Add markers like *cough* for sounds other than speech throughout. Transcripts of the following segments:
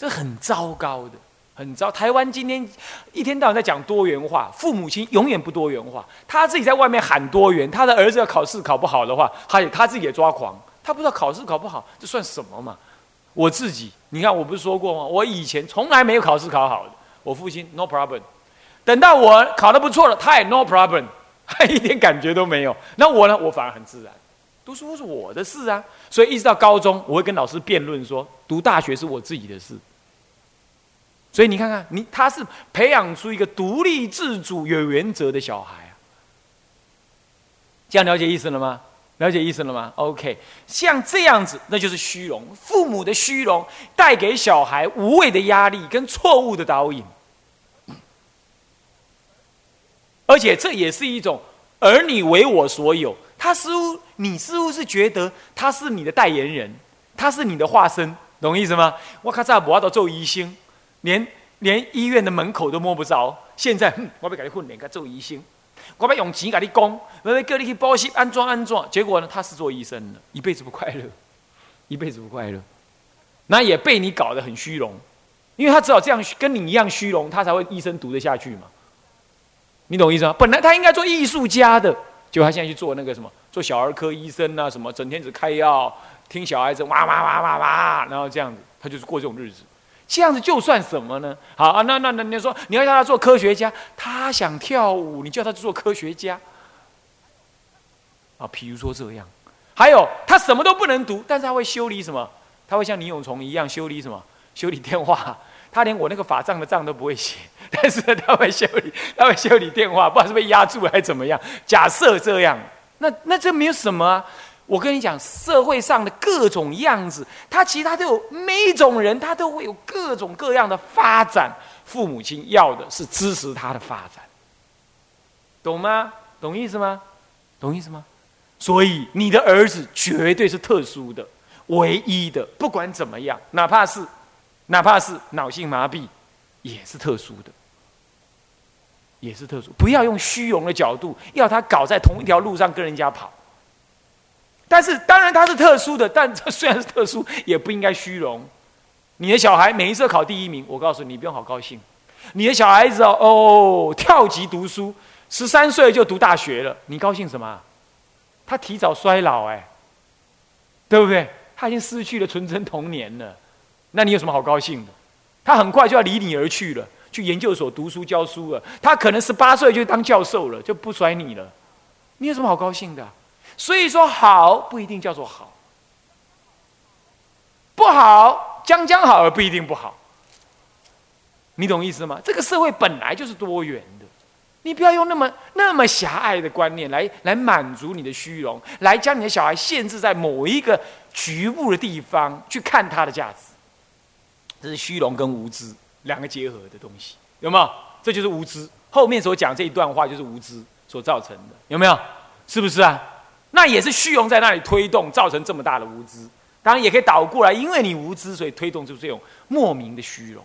这很糟糕的，很糟。台湾今天一天到晚在讲多元化，父母亲永远不多元化。他自己在外面喊多元，他的儿子要考试考不好的话，他也他自己也抓狂。他不知道考试考不好，这算什么嘛？我自己，你看我不是说过吗？我以前从来没有考试考好的，我父亲 no problem。等到我考得不错了，他也 no problem，他 *laughs* 一点感觉都没有。那我呢？我反而很自然。读书是我的事啊，所以一直到高中，我会跟老师辩论说，读大学是我自己的事。所以你看看，你他是培养出一个独立自主、有原则的小孩啊。这样了解意思了吗？了解意思了吗？OK，像这样子，那就是虚荣。父母的虚荣带给小孩无谓的压力跟错误的导引，而且这也是一种儿女为我所有。他似乎，你似乎是觉得他是你的代言人，他是你的化身，懂意思吗？我靠，这不要到做医生，连连医院的门口都摸不着。现在，我要给你混脸，给做医生，我要用钱给你供，我要叫你去报喜安装安装。结果呢，他是做医生的，一辈子不快乐，一辈子不快乐，那也被你搞得很虚荣，因为他只有这样跟你一样虚荣，他才会医生读得下去嘛。你懂意思吗？本来他应该做艺术家的。就他现在去做那个什么，做小儿科医生啊，什么整天只开药，听小孩子哇哇哇哇哇，然后这样子，他就是过这种日子。这样子就算什么呢？好啊，那那那你说你要叫他做科学家，他想跳舞，你叫他做科学家啊？比如说这样，还有他什么都不能读，但是他会修理什么？他会像李永崇一样修理什么？修理电话。他连我那个法杖的账都不会写，*laughs* 但是他会修理，他会修理电话，不知道是被压住还是怎么样。假设这样，那那这没有什么啊。我跟你讲，社会上的各种样子，他其他都有，每一种人他都会有各种各样的发展。父母亲要的是支持他的发展，懂吗？懂意思吗？懂意思吗？所以你的儿子绝对是特殊的、唯一的，不管怎么样，哪怕是。哪怕是脑性麻痹，也是特殊的，也是特殊。不要用虚荣的角度，要他搞在同一条路上跟人家跑。但是，当然他是特殊的，但这虽然是特殊，也不应该虚荣。你的小孩每一次考第一名，我告诉你，你不用好高兴。你的小孩子哦哦，跳级读书，十三岁就读大学了，你高兴什么？他提早衰老，哎，对不对？他已经失去了纯真童年了。那你有什么好高兴的？他很快就要离你而去了，去研究所读书教书了。他可能十八岁就当教授了，就不甩你了。你有什么好高兴的？所以说，好不一定叫做好，不好将将好而不一定不好。你懂意思吗？这个社会本来就是多元的，你不要用那么那么狭隘的观念来来满足你的虚荣，来将你的小孩限制在某一个局部的地方去看他的价值。这是虚荣跟无知两个结合的东西，有没有？这就是无知。后面所讲这一段话就是无知所造成的，有没有？是不是啊？那也是虚荣在那里推动，造成这么大的无知。当然也可以倒过来，因为你无知，所以推动出这种莫名的虚荣。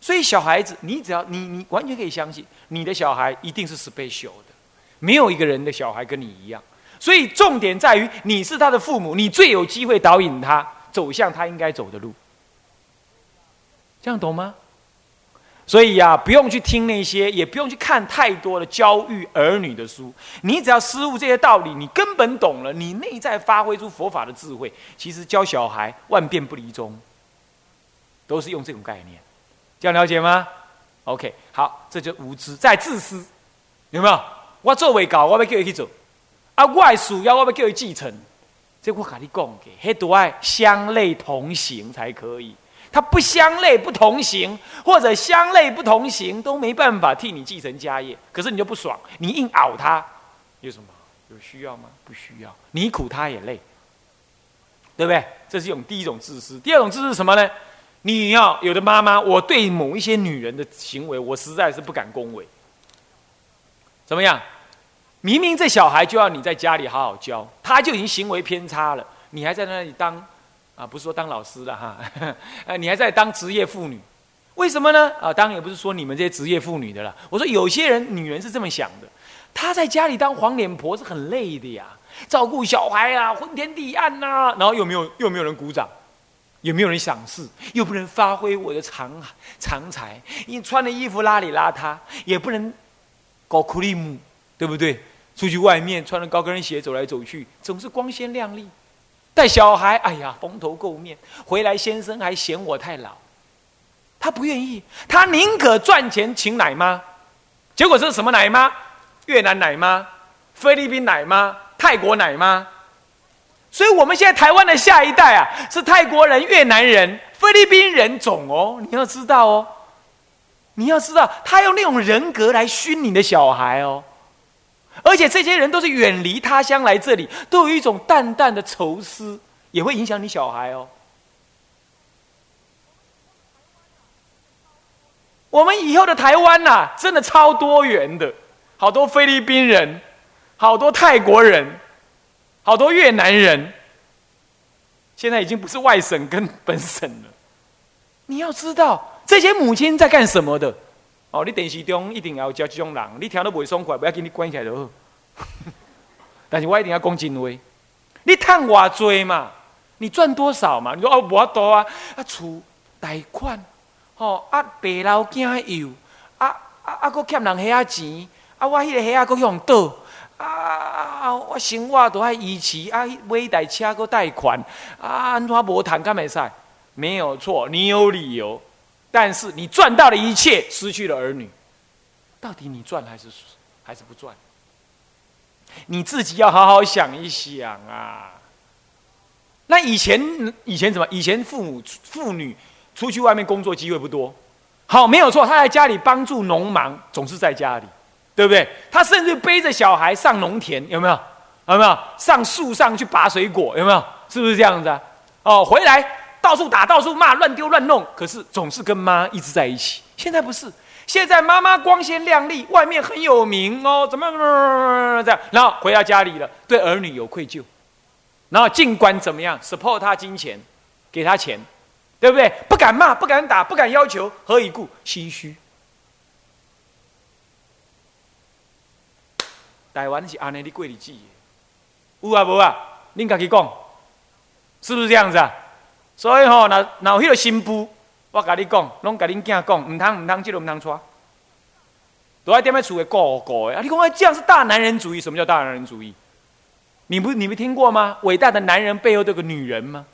所以小孩子，你只要你你完全可以相信，你的小孩一定是 special 的，没有一个人的小孩跟你一样。所以重点在于你是他的父母，你最有机会导引他走向他应该走的路。这样懂吗？所以呀，不用去听那些，也不用去看太多的教育儿女的书。你只要思悟这些道理，你根本懂了。你内在发挥出佛法的智慧，其实教小孩万变不离宗，都是用这种概念。这样了解吗？OK，好，这就无知，在自私，有没有？我做未搞，我要叫你去做。啊，外属要我要叫你继承，这我跟你讲的，迄都爱相类同行才可以。他不相类不同行，或者相类不同行，都没办法替你继承家业。可是你就不爽，你硬熬他，有什么？有需要吗？不需要。你苦他也累，对不对？这是一种第一种自私。第二种自私是什么呢？你要有的妈妈，我对某一些女人的行为，我实在是不敢恭维。怎么样？明明这小孩就要你在家里好好教，他就已经行为偏差了，你还在那里当。啊，不是说当老师的哈，呃，你还在当职业妇女，为什么呢？啊，当然也不是说你们这些职业妇女的啦。我说有些人女人是这么想的，她在家里当黄脸婆是很累的呀，照顾小孩啊，昏天地暗呐，然后又没有又没有人鼓掌，也没有人赏识？又不能发挥我的长长才，你穿的衣服邋里邋遢，也不能搞苦力姆，对不对？出去外面穿着高跟鞋走来走去，总是光鲜亮丽。带小孩，哎呀，蓬头垢面，回来先生还嫌我太老。他不愿意，他宁可赚钱请奶妈。结果是什么奶妈？越南奶妈、菲律宾奶妈、泰国奶妈。所以，我们现在台湾的下一代啊，是泰国人、越南人、菲律宾人种哦。你要知道哦，你要知道，他用那种人格来熏你的小孩哦。而且这些人都是远离他乡来这里，都有一种淡淡的愁思，也会影响你小孩哦。我们以后的台湾呐，真的超多元的，好多菲律宾人，好多泰国人。好多越南人，现在已经不是外省跟本省了。你要知道，这些母亲在干什么的？哦，你电视中一定要有这种人，你听都不会爽快，不要紧你关起来就好。*laughs* 但是我一定要讲真话，你赚偌多嘛？你赚多少嘛？你说哦，无多啊，啊，厝贷款，哦，啊，白老囝幼，啊啊啊，搁欠人遐仔钱，啊，我迄个遐仔搁用倒。啊啊啊！我生活都还遗持啊，买台车搁贷款啊，安怎无谈敢袂使？没有错，你有理由，但是你赚到了一切，失去了儿女，到底你赚还是还是不赚？你自己要好好想一想啊！那以前以前怎么？以前父母妇女出去外面工作机会不多，好，没有错，他在家里帮助农忙，总是在家里。对不对？他甚至背着小孩上农田，有没有？有没有上树上去拔水果？有没有？是不是这样子啊？哦，回来到处打，到处骂，乱丢乱弄，可是总是跟妈一直在一起。现在不是，现在妈妈光鲜亮丽，外面很有名哦，怎么这样？然后回到家里了，对儿女有愧疚，然后尽管怎么样，support 他金钱，给他钱，对不对？不敢骂，不敢打，不敢要求，何以故？心虚。台湾是安尼的过日子，有啊无啊？恁家己讲，是不是这样子啊？所以吼，那那有迄个新妇，我甲你讲，拢甲恁囝讲，唔通唔通，即个唔通娶，都在踮在厝里顾顾的。啊，你讲这样是大男人主义？什么叫大男人主义？你不你没听过吗？伟大的男人背后都有个女人吗？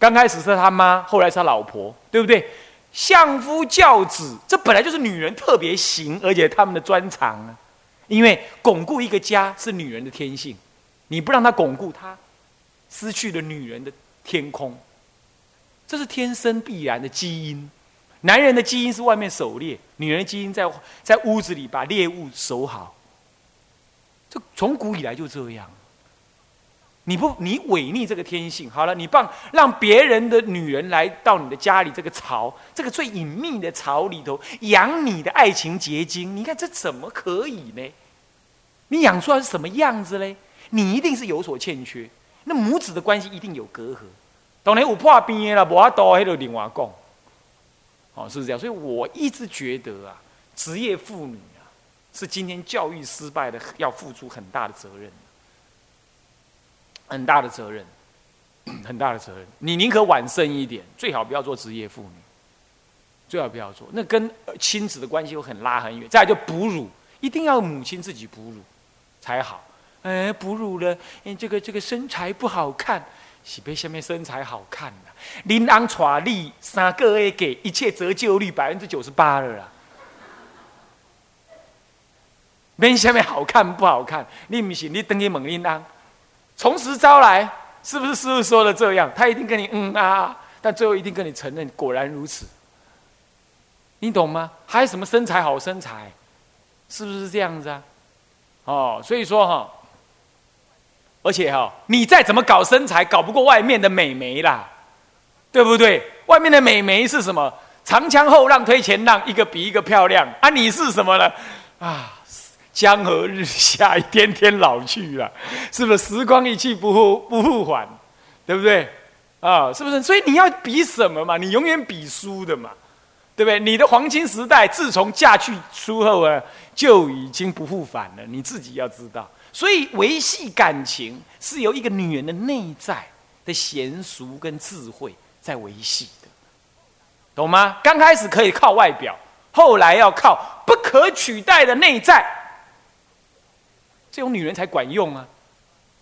刚开始是他妈，后来是他老婆，对不对？相夫教子，这本来就是女人特别行，而且他们的专长啊。因为巩固一个家是女人的天性，你不让她巩固，她失去了女人的天空。这是天生必然的基因。男人的基因是外面狩猎，女人的基因在在屋子里把猎物守好。这从古以来就这样。你不你违逆这个天性，好了，你帮让别人的女人来到你的家里这个巢，这个最隐秘的巢里头养你的爱情结晶，你看这怎么可以呢？你养出来是什么样子嘞？你一定是有所欠缺，那母子的关系一定有隔阂。当然有破边了，无阿多还得另外讲。哦，是不是这样？所以我一直觉得啊，职业妇女啊，是今天教育失败的要付出很大的责任，很大的责任，*coughs* 很大的责任。你宁可晚生一点，最好不要做职业妇女，最好不要做。那跟亲子的关系又很拉很远。再就哺乳，一定要母亲自己哺乳。才好，哎，哺乳了，这个这个身材不好看，是被下面身材好看的。林安传力三个月给一切折旧率百分之九十八了啦。边下面好看不好看？你不行？你等于猛林安，从实招来，是不是师傅说的这样？他一定跟你嗯啊，但最后一定跟你承认，果然如此。你懂吗？还有什么身材好身材？是不是这样子啊？哦，所以说哈，而且哈，你再怎么搞身材，搞不过外面的美眉啦，对不对？外面的美眉是什么？长枪后浪推前浪，一个比一个漂亮啊！你是什么呢？啊，江河日下，一天天老去了，是不是？时光一去不复不复返，对不对？啊，是不是？所以你要比什么嘛？你永远比输的嘛。对不对？你的黄金时代自从嫁去出后啊，就已经不复返了。你自己要知道，所以维系感情是由一个女人的内在的娴熟跟智慧在维系的，懂吗？刚开始可以靠外表，后来要靠不可取代的内在，这种女人才管用啊！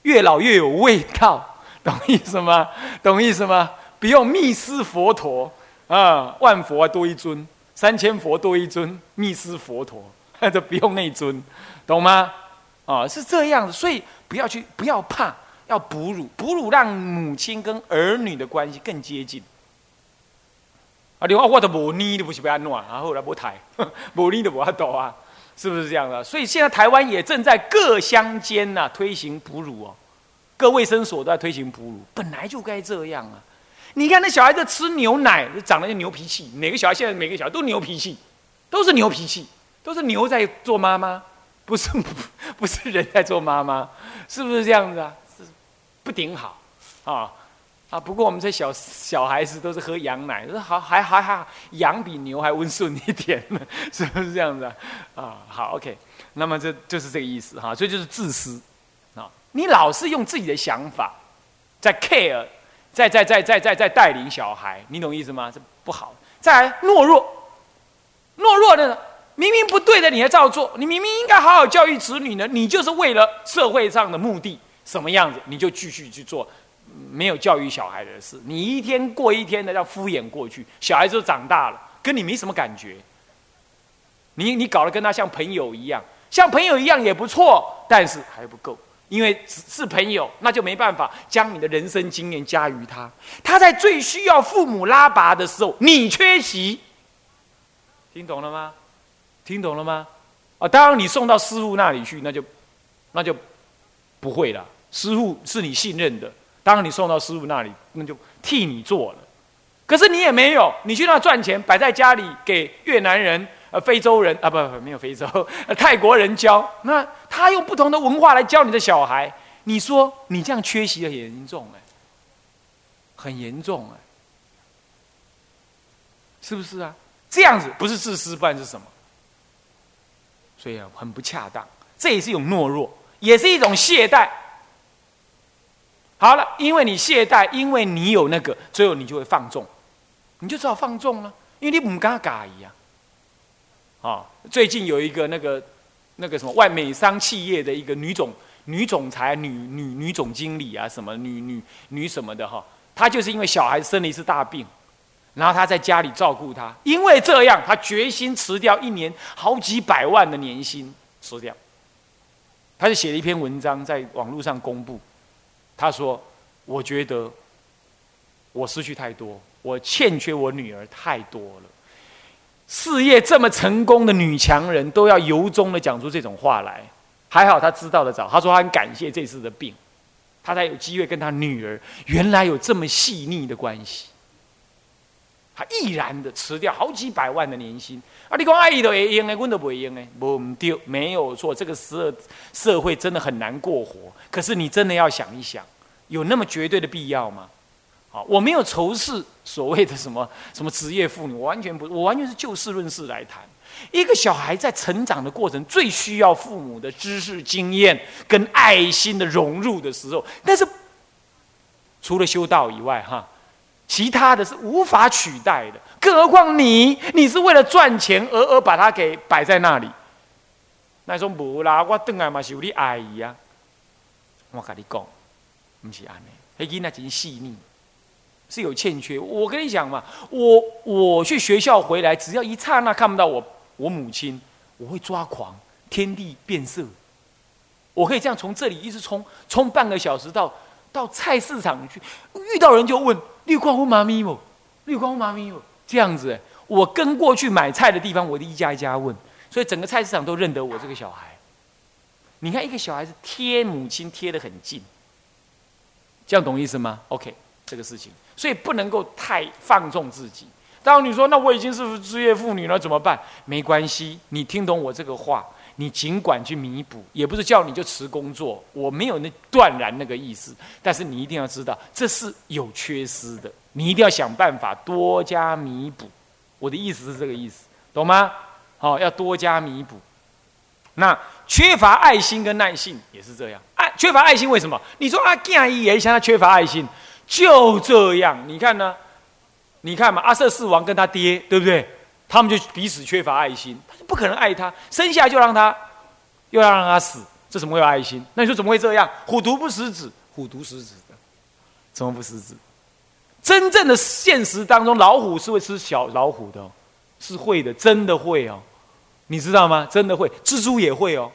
越老越有味道，懂意思吗？*laughs* 懂意思吗？不用密斯佛陀啊，万佛多一尊，三千佛多一尊，密斯佛陀，*laughs* 那就不用那尊，懂吗？啊，是这样的，所以不要去，不要怕。要哺乳，哺乳让母亲跟儿女的关系更接近。啊，你话我都无腻都不是被安暖，然后来不抬，无腻都不要抖啊，是不是这样的？所以现在台湾也正在各乡间呐推行哺乳哦，各卫生所都在推行哺乳，本来就该这样啊。你看那小孩子吃牛奶，长得就牛脾气。哪个小孩现在每个小孩都牛脾气，都是牛脾气，都是牛在做妈妈，不是不是人在做妈妈，*laughs* 是不是这样子啊？是不顶好，啊啊！不过我们这小小孩子都是喝羊奶，说好还还还羊比牛还温顺一点呢，*laughs* 是不是这样子啊？啊，好，OK，那么这就是这个意思哈，所以就是自私啊！你老是用自己的想法在 care，在在在在在在带领小孩，你懂意思吗？这不好。再来懦弱，懦弱的明明不对的你还照做，你明明应该好好教育子女呢，你就是为了社会上的目的。什么样子你就继续去做，没有教育小孩的事。你一天过一天的要敷衍过去，小孩子都长大了，跟你没什么感觉。你你搞得跟他像朋友一样，像朋友一样也不错，但是还不够，因为是朋友，那就没办法将你的人生经验加于他。他在最需要父母拉拔的时候，你缺席，听懂了吗？听懂了吗？啊，当然你送到师傅那里去，那就那就不会了。师傅是你信任的，当你送到师傅那里，那就替你做了。可是你也没有，你去那赚钱，摆在家里给越南人、呃非洲人啊，不不没有非洲，*laughs* 泰国人教。那他用不同的文化来教你的小孩，你说你这样缺席很严重哎，很严重哎，是不是啊？这样子不是自私，不然是什么？所以啊，很不恰当。这也是一种懦弱，也是一种懈怠。好了，因为你懈怠，因为你有那个，最后你就会放纵，你就只好放纵了，因为你不敢改呀。啊，最近有一个那个那个什么外美商企业的一个女总女总裁、女女女总经理啊，什么女女女什么的哈，她就是因为小孩子生了一次大病，然后他在家里照顾他，因为这样，他决心辞掉一年好几百万的年薪，辞掉。他就写了一篇文章在网络上公布。他说：“我觉得我失去太多，我欠缺我女儿太多了。事业这么成功的女强人，都要由衷的讲出这种话来。还好他知道的早。他说他很感谢这次的病，他才有机会跟他女儿原来有这么细腻的关系。他毅然的辞掉好几百万的年薪。啊，你讲阿姨都会用的，我都不会用的，不丢，没有错。这个社社会真的很难过活。”可是你真的要想一想，有那么绝对的必要吗？好，我没有仇视所谓的什么什么职业妇女，我完全不，我完全是就事论事来谈。一个小孩在成长的过程，最需要父母的知识、经验跟爱心的融入的时候，但是除了修道以外，哈，其他的是无法取代的。更何况你，你是为了赚钱而而把它给摆在那里，那种无啦，我等来嘛是有你阿姨啊。我跟你讲，不是安尼，黑囡仔真细腻，是有欠缺。我跟你讲嘛，我我去学校回来，只要一刹那看不到我我母亲，我会抓狂，天地变色。我可以这样从这里一直冲冲半个小时到到菜市场去，遇到人就问绿光屋妈咪不？绿光屋妈咪不？这样子，我跟过去买菜的地方，我一家一家问，所以整个菜市场都认得我这个小孩。你看，一个小孩子贴母亲贴得很近，这样懂意思吗？OK，这个事情，所以不能够太放纵自己。当你说那我已经是职业妇女了，怎么办？没关系，你听懂我这个话，你尽管去弥补，也不是叫你就辞工作，我没有那断然那个意思。但是你一定要知道，这是有缺失的，你一定要想办法多加弥补。我的意思是这个意思，懂吗？好，要多加弥补。那缺乏爱心跟耐性也是这样，爱缺乏爱心为什么？你说啊，建议也像他缺乏爱心，就这样。你看呢？你看嘛，阿瑟四王跟他爹，对不对？他们就彼此缺乏爱心，他就不可能爱他，生下来就让他，又要让他死，这怎么会有爱心？那你说怎么会这样？虎毒不食子，虎毒食子的，怎么不食子？真正的现实当中，老虎是会吃小老虎的，是会的，真的会哦，你知道吗？真的会，蜘蛛也会哦。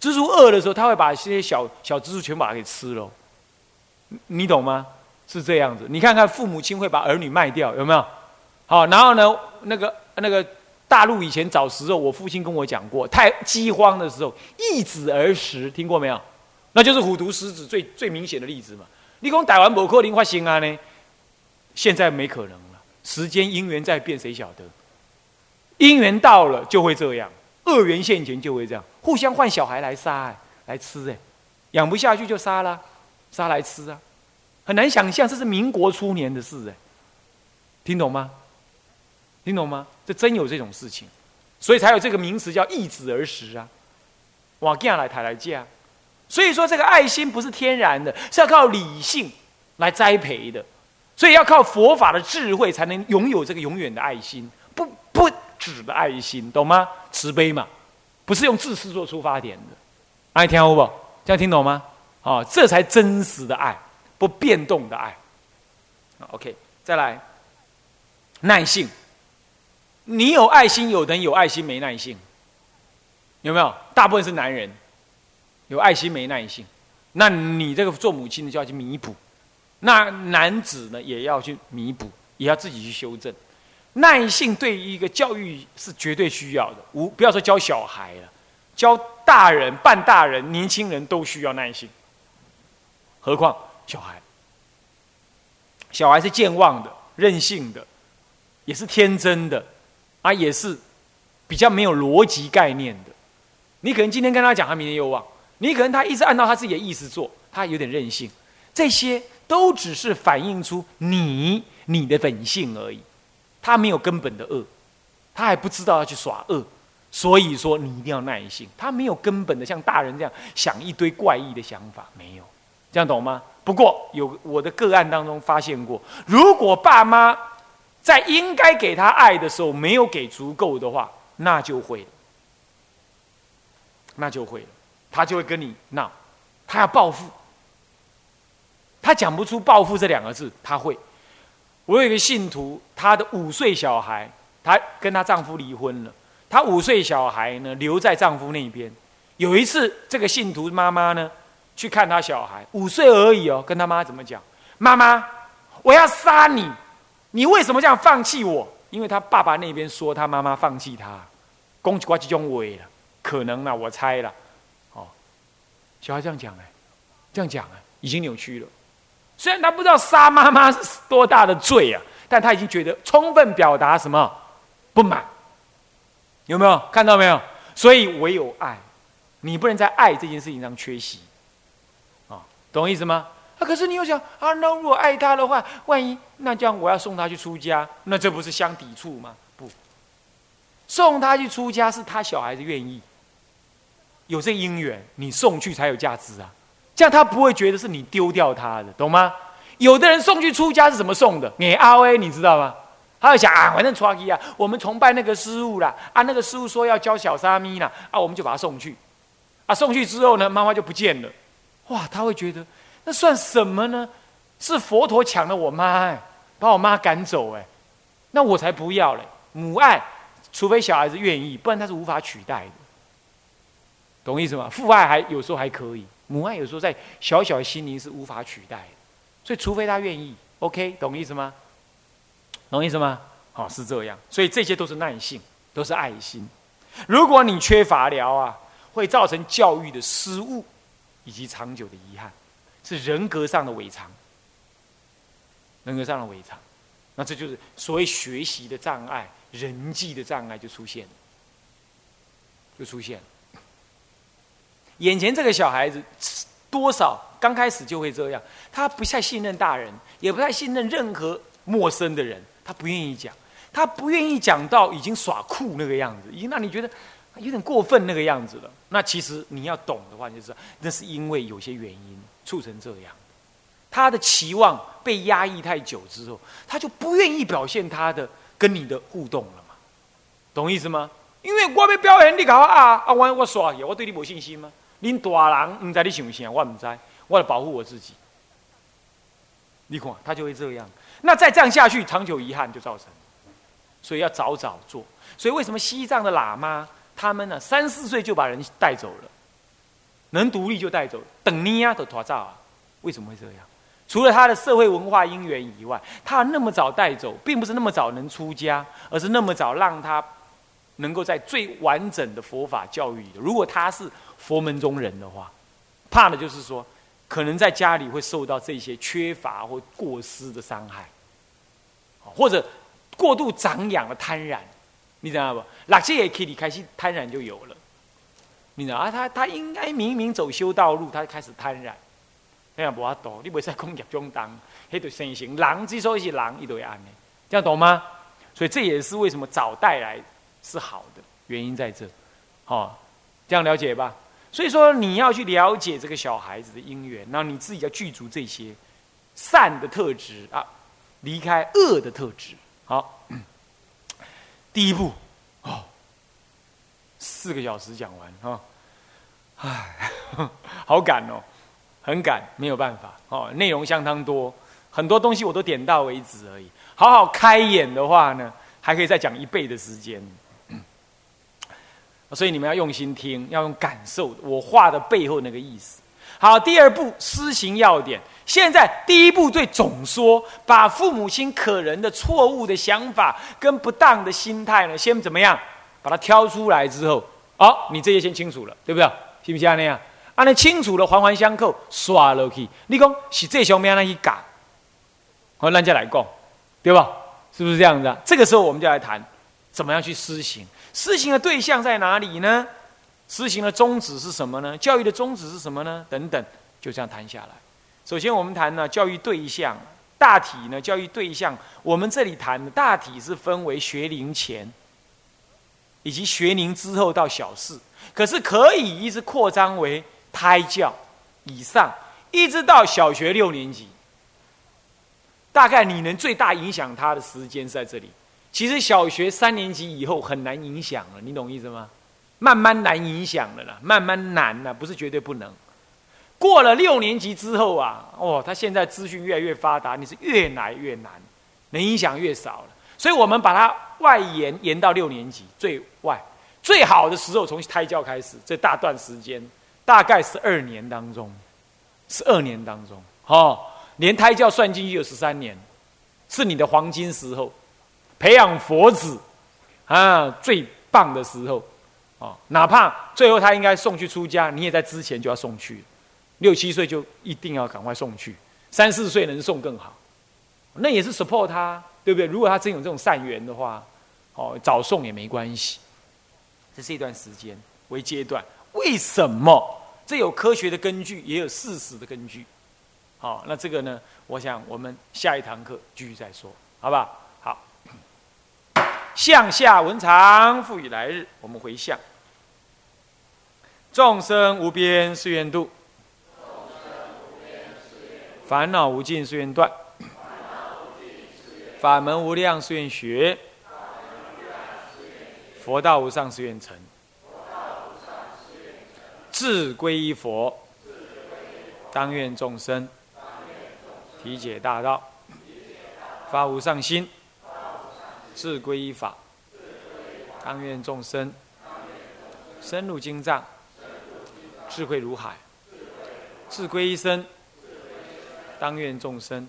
蜘蛛饿的时候，它会把这些小小蜘蛛全把它给吃了，你懂吗？是这样子。你看看父母亲会把儿女卖掉，有没有？好，然后呢，那个那个大陆以前早时候，我父亲跟我讲过，太饥荒的时候，易子而食，听过没有？那就是虎毒食子最最明显的例子嘛。你讲台湾某可能发生啊呢？现在没可能了，时间因缘在变，谁晓得？因缘到了就会这样，恶缘现前就会这样，互相换小孩来杀，来吃，哎，养不下去就杀了，杀来吃啊，很难想象这是民国初年的事，哎，听懂吗？听懂吗？真有这种事情，所以才有这个名词叫易子而食啊，往这样来抬来架，所以说这个爱心不是天然的，是要靠理性来栽培的。所以要靠佛法的智慧，才能拥有这个永远的爱心，不不止的爱心，懂吗？慈悲嘛，不是用自私做出发点的。爱听好不？这样听懂吗？哦，这才真实的爱，不变动的爱。OK，再来，耐性。你有爱心，有的人有爱心没耐性，有没有？大部分是男人有爱心没耐性，那你这个做母亲的就要去弥补。那男子呢，也要去弥补，也要自己去修正。耐性对于一个教育是绝对需要的，无不要说教小孩了，教大人、半大人、年轻人都需要耐性，何况小孩？小孩是健忘的、任性的，也是天真的，啊，也是比较没有逻辑概念的。你可能今天跟他讲，他明天又忘；你可能他一直按照他自己的意思做，他有点任性。这些。都只是反映出你你的本性而已，他没有根本的恶，他还不知道要去耍恶，所以说你一定要耐心。他没有根本的像大人这样想一堆怪异的想法，没有，这样懂吗？不过有我的个案当中发现过，如果爸妈在应该给他爱的时候没有给足够的话，那就会，那就会了，他就会跟你闹，他要报复。他讲不出“报复”这两个字，他会。我有一个信徒，她的五岁小孩，她跟她丈夫离婚了，她五岁小孩呢留在丈夫那边。有一次，这个信徒妈妈呢去看她小孩，五岁而已哦，跟他妈怎么讲？妈妈，我要杀你！你为什么这样放弃我？因为他爸爸那边说他妈妈放弃他，公鸡呱唧中尾了，可能呢，我猜了。哦，小孩这样讲哎，这样讲哎，已经扭曲了。虽然他不知道杀妈妈是多大的罪啊，但他已经觉得充分表达什么不满，有没有看到没有？所以唯有爱，你不能在爱这件事情上缺席，啊，懂我意思吗？可是你又想啊，那如果爱他的话，万一那这样我要送他去出家，那这不是相抵触吗？不，送他去出家是他小孩子愿意，有这姻缘，你送去才有价值啊。这样他不会觉得是你丢掉他的，懂吗？有的人送去出家是怎么送的？你阿威，你知道吗？他会想啊，反正传奇啊，我们崇拜那个师傅啦，啊，那个师傅说要教小沙弥啦，啊，我们就把他送去，啊，送去之后呢，妈妈就不见了，哇，他会觉得那算什么呢？是佛陀抢了我妈，哎，把我妈赶走，哎，那我才不要嘞！母爱，除非小孩子愿意，不然他是无法取代的，懂意思吗？父爱还有时候还可以。母爱有时候在小小的心灵是无法取代的，所以除非他愿意，OK，懂意思吗？懂意思吗？好，是这样，所以这些都是耐性，都是爱心。如果你缺乏了啊，会造成教育的失误以及长久的遗憾，是人格上的违常，人格上的违常，那这就是所谓学习的障碍、人际的障碍就出现了，就出现了。眼前这个小孩子，多少刚开始就会这样，他不太信任大人，也不太信任任何陌生的人，他不愿意讲，他不愿意讲到已经耍酷那个样子，已经让你觉得有点过分那个样子了。那其实你要懂的话，就是那是因为有些原因促成这样，他的期望被压抑太久之后，他就不愿意表现他的跟你的互动了嘛，懂意思吗？因为我要表现，你搞啊啊，我我耍，我对你没信心吗？恁大人唔知你想啥，我唔知，我来保护我自己。你看，他就会这样。那再这样下去，长久遗憾就造成。所以要早早做。所以为什么西藏的喇嘛他们呢，三四岁就把人带走了，能独立就带走，等你丫头拖早啊？为什么会这样？除了他的社会文化因缘以外，他那么早带走，并不是那么早能出家，而是那么早让他能够在最完整的佛法教育里。如果他是佛门中人的话，怕的就是说，可能在家里会受到这些缺乏或过失的伤害，或者过度长养的贪婪，你知道不？哪些也可以开始贪婪就有了，你知道啊？他他应该明明走修道路，他开始贪婪，那样不阿多，你袂使讲业中当，迄就生成狼之所以是狼，伊都会安呢，这样懂吗？所以这也是为什么早带来是好的原因在这，好，这样了解吧？所以说，你要去了解这个小孩子的因缘，然后你自己要具足这些善的特质啊，离开恶的特质。好，第一步，哦，四个小时讲完哈，唉，好赶哦，很赶，没有办法哦，内容相当多，很多东西我都点到为止而已。好好开演的话呢，还可以再讲一倍的时间。所以你们要用心听，要用感受我话的背后那个意思。好，第二步施行要点。现在第一步最总说，把父母亲可能的错误的想法跟不当的心态呢，先怎么样，把它挑出来之后，好，你这些先清楚了，对不对？是不是那样？啊，那清楚了，环环相扣，刷落去。你讲是这上面那一改，好，人家来讲，对吧？是不是这样子？这个时候我们就来谈，怎么样去施行。施行的对象在哪里呢？施行的宗旨是什么呢？教育的宗旨是什么呢？等等，就这样谈下来。首先，我们谈呢教育对象，大体呢教育对象，我们这里谈的大体是分为学龄前，以及学龄之后到小四，可是可以一直扩张为胎教以上，一直到小学六年级。大概你能最大影响他的时间是在这里。其实小学三年级以后很难影响了，你懂意思吗？慢慢难影响了啦，慢慢难了，不是绝对不能。过了六年级之后啊，哦，他现在资讯越来越发达，你是越来越难，能影响越少了。所以我们把它外延延到六年级最外，最好的时候从胎教开始，这大段时间大概十二年当中，十二年当中，哦，连胎教算进去有十三年，是你的黄金时候。培养佛子啊，最棒的时候。啊，哪怕最后他应该送去出家，你也在之前就要送去，六七岁就一定要赶快送去，三四岁能送更好，那也是 support 他，对不对？如果他真有这种善缘的话，哦，早送也没关系。这是一段时间为阶段，为什么？这有科学的根据，也有事实的根据。好，那这个呢？我想我们下一堂课继续再说，好不好？好向下文长，复以来日。我们回向：众生无边誓愿度，烦恼无尽誓愿断，法门无量誓愿学，佛道无上誓愿成。志归依佛，当愿众生。体解大道，发无上心。自归依法，当愿众生。深入经藏，智慧如海；自归一生，当愿众生。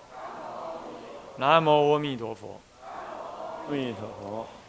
南无阿弥陀佛。阿弥陀佛。